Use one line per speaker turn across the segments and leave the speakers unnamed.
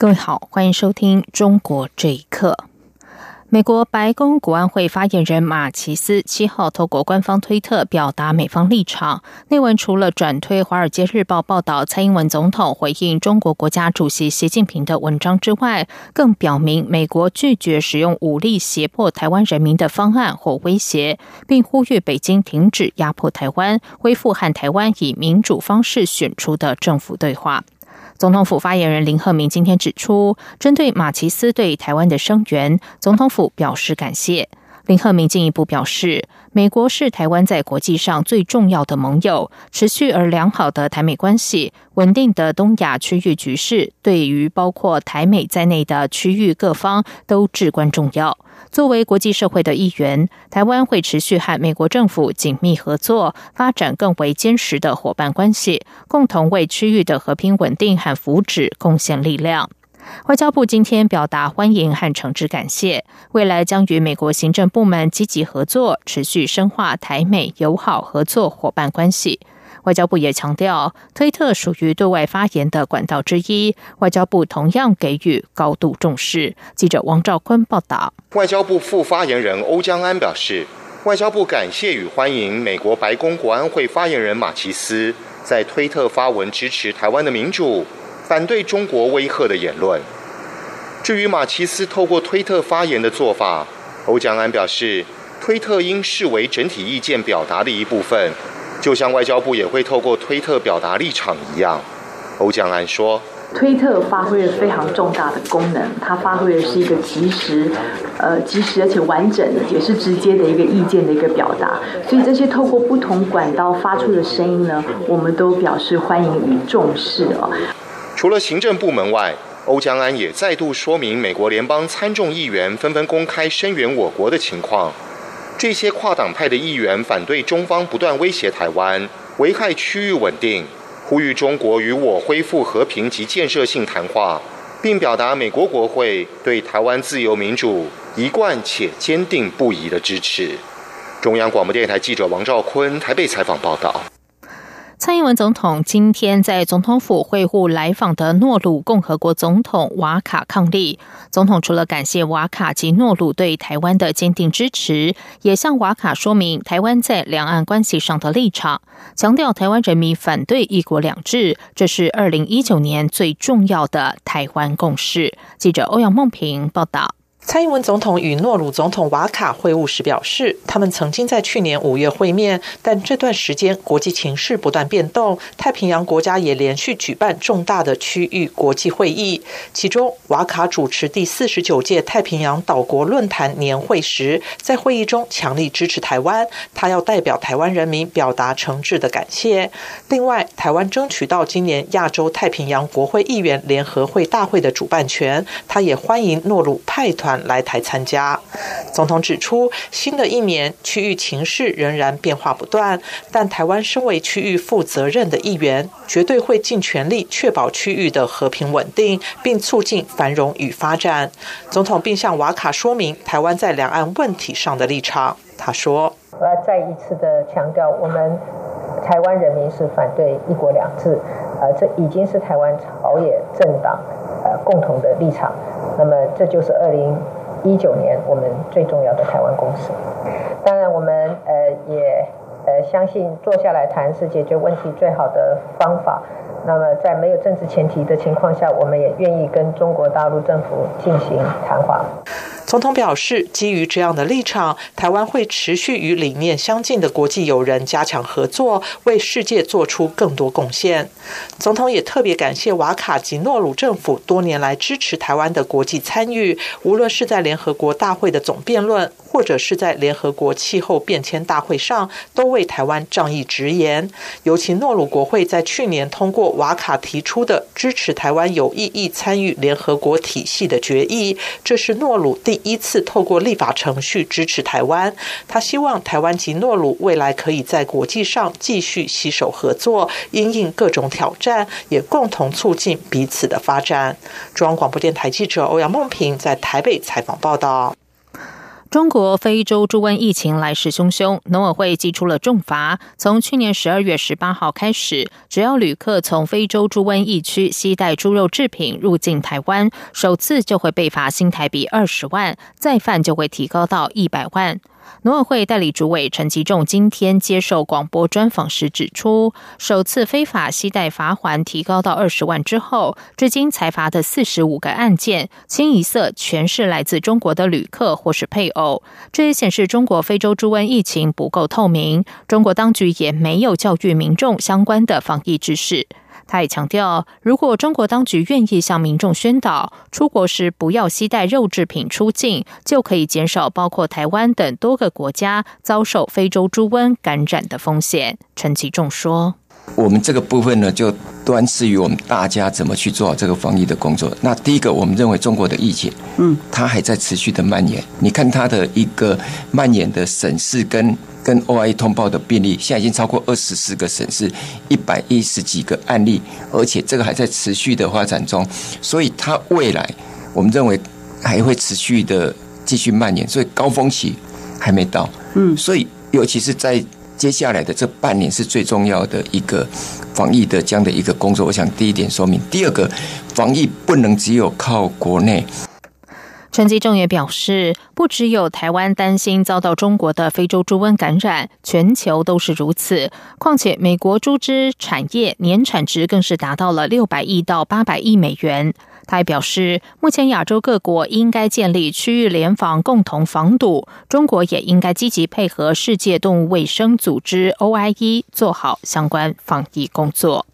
各位好，欢迎收听《中国这一刻》。美国白宫国安会发言人马奇斯七号透过官方推特表达美方立场。内文除了转推《华尔街日报》报道蔡英文总统回应中国国家主席习近平的文章之外，更表明美国拒绝使用武力胁迫台湾人民的方案或威胁，并呼吁北京停止压迫台湾，恢复和台湾以民主方式选出的政府对话。总统府发言人林鹤明今天指出，针对马奇斯对台湾的声援，总统府表示感谢。林鹤明进一步表示，美国是台湾在国际上最重要的盟友，持续而良好的台美关系、稳定的东亚区域局势，对于包括台美在内的区域各方都至关重要。作为国际社会的一员，台湾会持续和美国政府紧密合作，发展更为坚实的伙伴关系，共同为区域的和平稳定和福祉贡献力量。外交部今天表达欢迎和诚挚感谢，未来将与美国行政部门积极合作，持续深化台美友好合作伙伴关系。外交部也强调，推特属于对外发言的管道之一，外交部同样给予高度重视。记者王兆坤报道。
外交部副发言人欧江安表示，外交部感谢与欢迎美国白宫国安会发言人马奇斯在推特发文支持台湾的民主，反对中国威吓的言论。至于马奇斯透过推特发言的做法，欧江安表示，推特应视为整体意见表达的一部分。就像外交部也会透过推特表达立场一样，欧江安说：“
推特发挥了非常重大的功能，它发挥的是一个及时、呃及时而且完整的，也是直接的一个意见的一个表达。所以这些透过不同管道发出的声音呢，我们都表示欢迎与重视哦。”
除了行政部门外，欧江安也再度说明，美国联邦参众议员纷纷公开声援我国的情况。这些跨党派的议员反对中方不断威胁台湾，危害区域稳定，呼吁中国与我恢复和平及建设性谈话，并表达美国国会对台湾自由民主一贯且坚定不移的支持。中央广播电台记者王兆坤台北采访报道。
蔡英文总统今天在总统府会晤来访的诺鲁共和国总统瓦卡抗利。总统除了感谢瓦卡及诺鲁对台湾的坚定支持，也向瓦卡说明台湾在两岸关系上的立场，强调台湾人民反对一国两制，这是二零一九年最重要的台湾共识。记者欧阳梦平报道。
蔡英文总统与诺鲁总统瓦卡会晤时表示，他们曾经在去年五月会面，但这段时间国际情势不断变动，太平洋国家也连续举办重大的区域国际会议。其中，瓦卡主持第四十九届太平洋岛国论坛年会时，在会议中强力支持台湾，他要代表台湾人民表达诚挚的感谢。另外，台湾争取到今年亚洲太平洋国会议员联合会大会的主办权，他也欢迎诺鲁派团。来台参加。总统指出，新的一年区域情势仍然变化不断，但台湾身为区域负责任的一员，绝对会尽全力确保区域的和平稳定，并促进繁荣与发展。总统并向瓦卡说明台湾在两岸问题上的立场。他说：“
我要再一次的强调，我们台湾人民是反对一国两制，呃，这已经是台湾朝野政党呃共同的立场。”那么，这就是二零一九年我们最重要的台湾公司。当然，我们呃也呃相信坐下来谈是解决问题最好的方法。那么，在没有政治前提的情况下，我们也愿意跟中国大陆政府进行谈话。
总统表示，基于这样的立场，台湾会持续与理念相近的国际友人加强合作，为世界做出更多贡献。总统也特别感谢瓦卡及诺鲁政府多年来支持台湾的国际参与，无论是在联合国大会的总辩论，或者是在联合国气候变迁大会上，都为台湾仗义直言。尤其诺鲁国会在去年通过瓦卡提出的支持台湾有意义参与联合国体系的决议，这是诺鲁第依次透过立法程序支持台湾。他希望台湾及诺鲁未来可以在国际上继续携手合作，因应各种挑战，也共同促进彼此的发展。中央广播电台记者欧阳梦平在台北采访报道。
中国非洲猪瘟疫情来势汹汹，农委会寄出了重罚。从去年十二月十八号开始，只要旅客从非洲猪瘟疫区携带猪肉制品入境台湾，首次就会被罚新台币二十万，再犯就会提高到一百万。农委会代理主委陈其仲今天接受广播专访时指出，首次非法携带罚款提高到二十万之后，至今才罚的四十五个案件，清一色全是来自中国的旅客或是配偶。这也显示中国非洲猪瘟疫情不够透明，中国当局也没有教育民众相关的防疫知识。他也强调，如果中国当局愿意向民众宣导，出国时不要携带肉制品出境，就可以减少包括台湾等多个国家遭受非洲猪瘟感染的风险。陈其仲说：“
我们这个部分呢，就端视于我们大家怎么去做好这个防疫的工作。那第一个，我们认为中国的疫情，嗯，它还在持续的蔓延。你看它的一个蔓延的省市跟。”跟 OIE 通报的病例，现在已经超过二十四个省市，一百一十几个案例，而且这个还在持续的发展中，所以它未来我们认为还会持续的继续蔓延，所以高峰期还没到。嗯，所以尤其是在接下来的这半年是最重要的一个防疫的这样的一个工作。我想第一点说明，第二个防疫不能只有靠国内。
陈吉仲也表示，不只有台湾担心遭到中国的非洲猪瘟感染，全球都是如此。况且，美国猪只产业年产值更是达到了六百亿到八百亿美元。他还表示，目前亚洲各国应该建立区域联防，共同防堵。中国也应该积极配合世界动物卫生组织 （OIE） 做好相关防疫工作。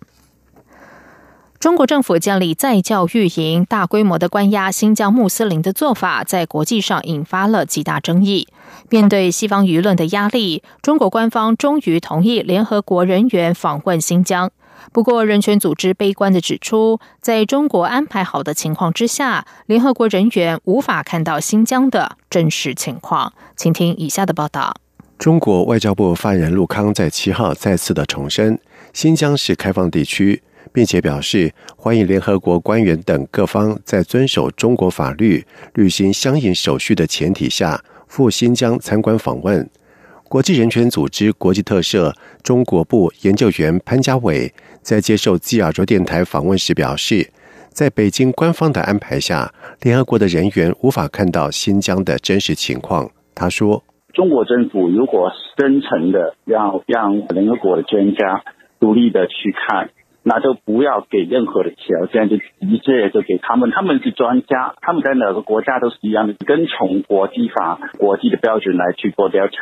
中国政府建立在教育营，大规模的关押新疆穆斯林的做法，在国际上引发了极大争议。面对西方舆论的压力，中国官方终于同意联合国人员访问新疆。不过，人权组织悲观的指出，在中国安排好的情况之下，联合国人员无法看到新疆的真实情况。请听以下的报道：
中国外交部发言人陆康在七号再次的重申，新疆是开放地区。并且表示欢迎联合国官员等各方在遵守中国法律、履行相应手续的前提下赴新疆参观访问。国际人权组织国际特赦中国部研究员潘家伟在接受基亚洲电台访问时表示，在北京官方的安排下，联合国的人员无法看到新疆的真实情况。他说：“
中国政府如果真诚的要让联合国的专家独立的去看。”那就不要给任何的条件，就直接就给他们。他们是专家，他们在哪个国家都是一样的，跟从国际法、国际的标准来去做调查。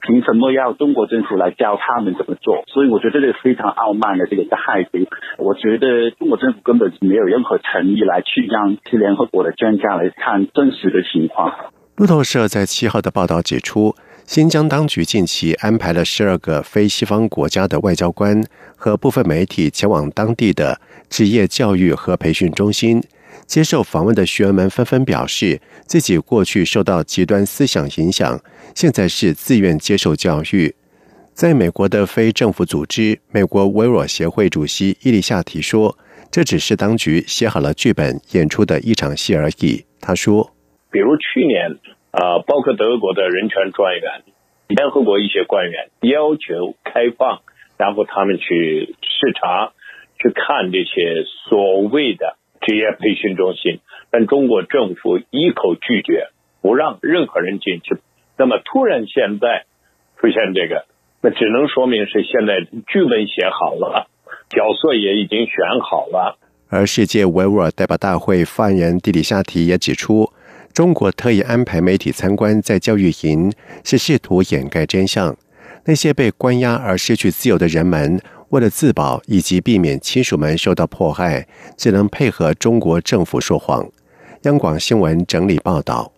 凭什么要中国政府来教他们怎么做？所以我觉得这个非常傲慢的这个态度。我觉得中国政府根本是没有任何诚意来去让联合国的专家来看真实的情况。
路透社在七号的报道指出。新疆当局近期安排了十二个非西方国家的外交官和部分媒体前往当地的职业教育和培训中心。接受访问的学员们纷纷表示，自己过去受到极端思想影响，现在是自愿接受教育。在美国的非政府组织美国维尔协会主席伊丽夏提说：“这只是当局写好了剧本演出的一场戏而已。”他说：“
比如去年。”啊，包括德国的人权专员、联合国一些官员要求开放，然后他们去视察、去看这些所谓的职业培训中心，但中国政府一口拒绝，不让任何人进去。那么突然现在出现这个，那只能说明是现在剧本写好了，角色也已经选好了。
而世界维吾尔代表大会发言人蒂里夏提也指出。中国特意安排媒体参观在教育营，是试图掩盖真相。那些被关押而失去自由的人们，为了自保以及避免亲属们受到迫害，只能配合中国政府说谎。央广新闻整理报道。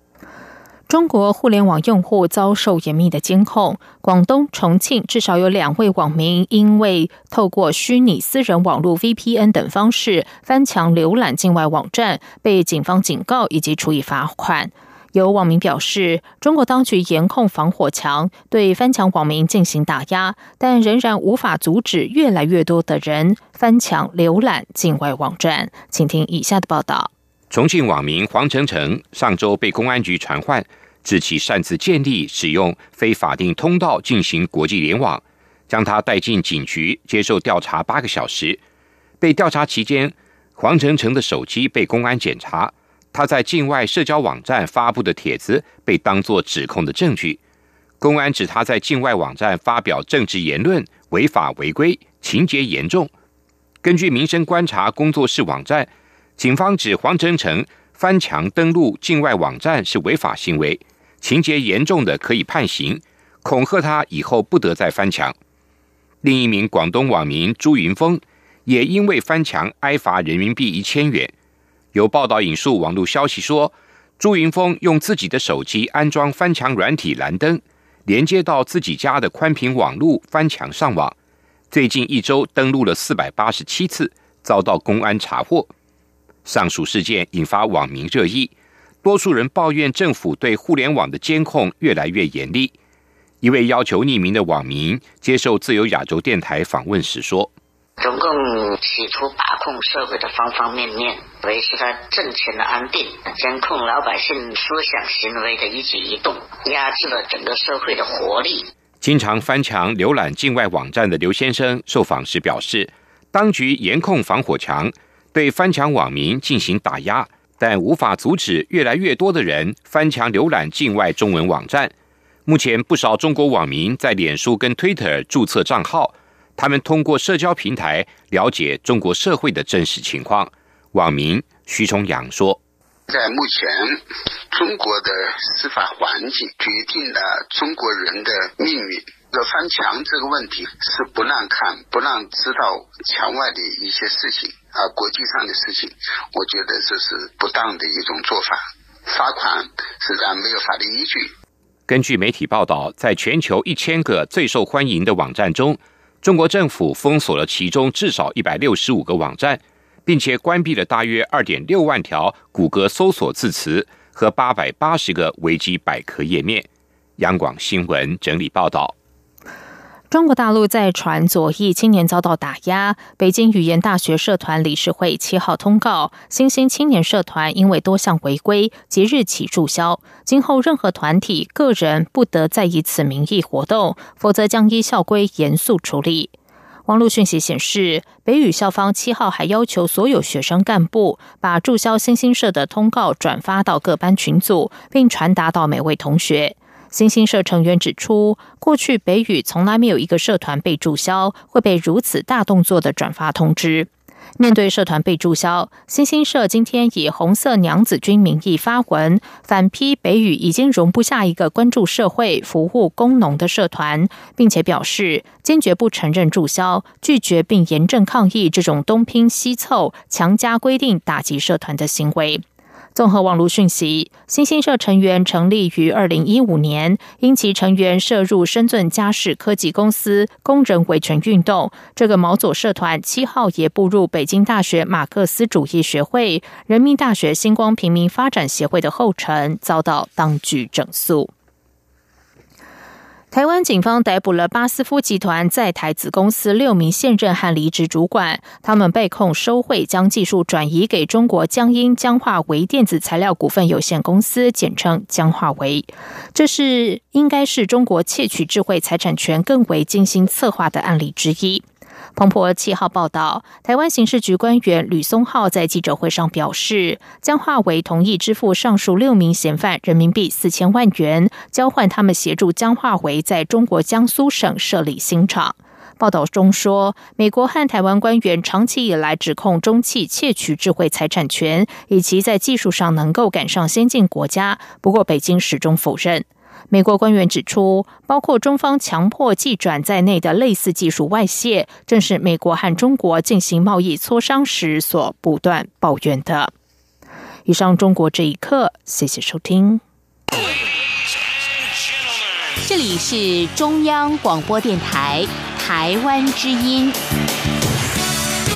中国互联网用户遭受严密的监控。广东、重庆至少有两位网民因为透过虚拟私人网络 VPN 等方式翻墙浏览境外网站，被警方警告以及处以罚款。有网民表示，中国当局严控防火墙，对翻墙网民进行打压，但仍然无法阻止越来越多的人翻墙浏览境外网站。请听以下的报道。
重庆网民黄成成上周被公安局传唤。指其擅自建立、使用非法定通道进行国际联网，将他带进警局接受调查八个小时。被调查期间，黄成成的手机被公安检查，他在境外社交网站发布的帖子被当作指控的证据。公安指他在境外网站发表政治言论违法违规，情节严重。根据民生观察工作室网站，警方指黄晨成翻墙登录境外网站是违法行为。情节严重的可以判刑，恐吓他以后不得再翻墙。另一名广东网民朱云峰也因为翻墙挨罚人民币一千元。有报道引述网络消息说，朱云峰用自己的手机安装翻墙软体蓝灯，连接到自己家的宽频网络翻墙上网。最近一周登录了四百八十七次，遭到公安查获。上述事件引发网民热议。多数人抱怨政府对互联网的监控越来越严厉。一位要求匿名的网民接受自由亚洲电台访问时说：“
中共企图把控社会的方方面面，维持他政权的安定，监控老百姓思想行为的一举一动，压制了整个社会的活力。”
经常翻墙浏览境外网站的刘先生受访时表示：“当局严控防火墙，对翻墙网民进行打压。”但无法阻止越来越多的人翻墙浏览境外中文网站。目前，不少中国网民在脸书跟 Twitter 注册账号，他们通过社交平台了解中国社会的真实情况。网民徐崇阳说：“
在目前，中国的司法环境决定了中国人的命运。这翻墙这个问题是不让看、不让知道墙外的一些事情。”啊，国际上的事情，我觉得这是不当的一种做法，罚款实际上没有法律依据。
根据媒体报道，在全球一千个最受欢迎的网站中，中国政府封锁了其中至少一百六十五个网站，并且关闭了大约二点六万条谷歌搜索字词和八百八十个维基百科页面。央广新闻整理报道。
中国大陆在传左翼青年遭到打压。北京语言大学社团理事会七号通告，新兴青年社团因为多项违规，即日起注销。今后任何团体、个人不得再以此名义活动，否则将依校规严肃处理。网络讯息显示，北语校方七号还要求所有学生干部把注销新兴社的通告转发到各班群组，并传达到每位同学。新兴社成员指出，过去北语从来没有一个社团被注销，会被如此大动作的转发通知。面对社团被注销，新兴社今天以“红色娘子军”名义发文，反批北语已经容不下一个关注社会、服务工农的社团，并且表示坚决不承认注销，拒绝并严正抗议这种东拼西凑、强加规定打击社团的行为。综合网络讯息，新兴社成员成立于二零一五年，因其成员涉入深圳嘉士科技公司工人维权运动。这个毛左社团七号也步入北京大学马克思主义学会、人民大学星光平民发展协会的后尘，遭到当局整肃。台湾警方逮捕了巴斯夫集团在台子公司六名现任和离职主管，他们被控收贿，将技术转移给中国江阴江化为电子材料股份有限公司，简称江化为。这是应该是中国窃取智慧财产权更为精心策划的案例之一。彭博七号报道，台湾刑事局官员吕松浩在记者会上表示，江化为同意支付上述六名嫌犯人民币四千万元，交换他们协助江化为在中国江苏省设立新厂。报道中说，美国和台湾官员长期以来指控中企窃取智慧财产权，以及在技术上能够赶上先进国家。不过，北京始终否认。美国官员指出，包括中方强迫寄转在内的类似技术外泄，正是美国和中国进行贸易磋商时所不断抱怨的。以上，中国这一刻，谢谢收听。
这里是中央广播电台台湾之音。